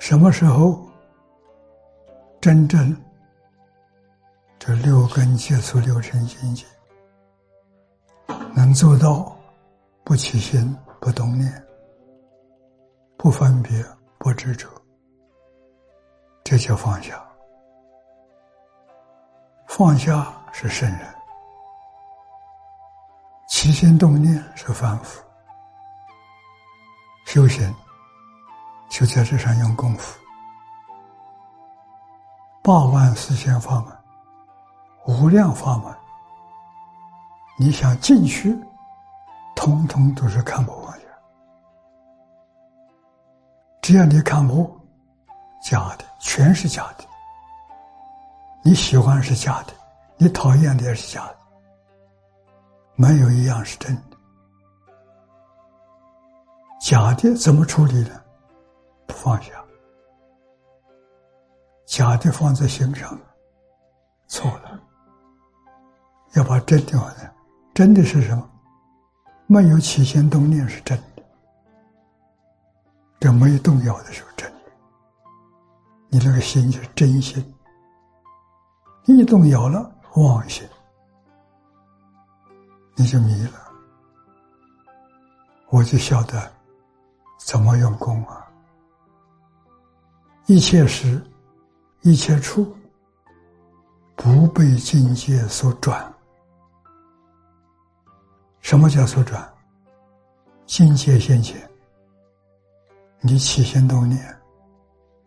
什么时候真正这六根接触六尘境界，能做到不起心、不动念、不分别、不执着，这叫放下。放下是圣人，起心动念是凡夫。修行就在这上用功夫，八万四千法门，无量法门，你想进去，通通都是看破放下。只要你看破，假的全是假的。你喜欢是假的，你讨厌的也是假的，没有一样是真的。假的怎么处理呢？放下，假的放在心上，错了。要把真的放在，真的是什么？没有起心动念是真的，这没有动摇的时候真的。你那个心就是真心，一动摇了妄心，你就迷了。我就晓得。怎么用功啊？一切时，一切处，不被境界所转。什么叫所转？境界现前，你起心动念，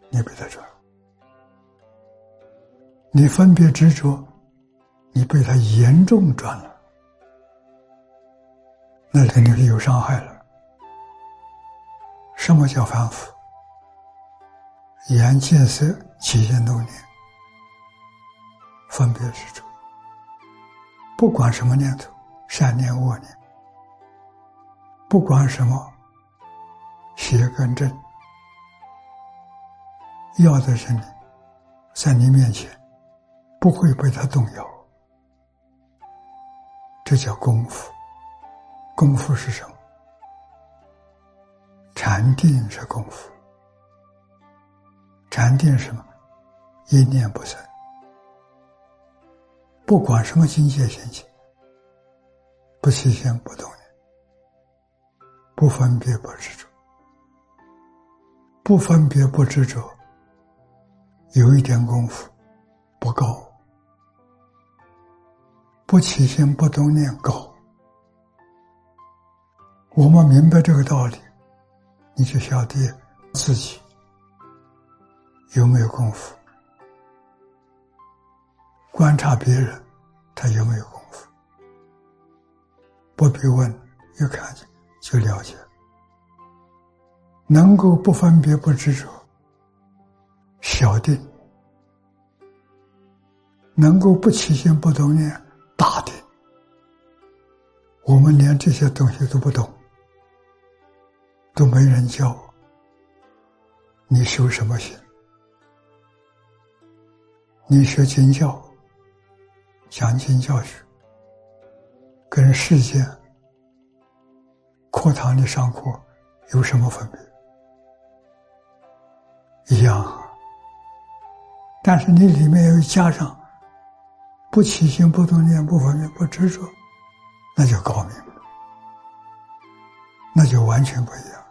你被他转；你分别执着，你被他严重转了，那肯定是有伤害了。什么叫反复？眼见色起心动念，分别执着，不管什么念头，善念恶念，不管什么邪跟正，要的是你，在你面前不会被他动摇，这叫功夫。功夫是什么？禅定是功夫，禅定什么？一念不生，不管什么境界现前，不起心不动念，不分别不执着，不分别不执着，有一点功夫不够，不起心不动念高。我们明白这个道理。你就晓得自己有没有功夫，观察别人，他有没有功夫，不必问，一看见就了解。能够不分别不执着，小定；能够不起心不动念，大定。我们连这些东西都不懂。都没人教，你修什么心？你学经教，讲经教学，跟世间课堂里上课有什么分别？一样，但是你里面要加上不起心、不动念、不分别、不执着，那就高明了，那就完全不一样。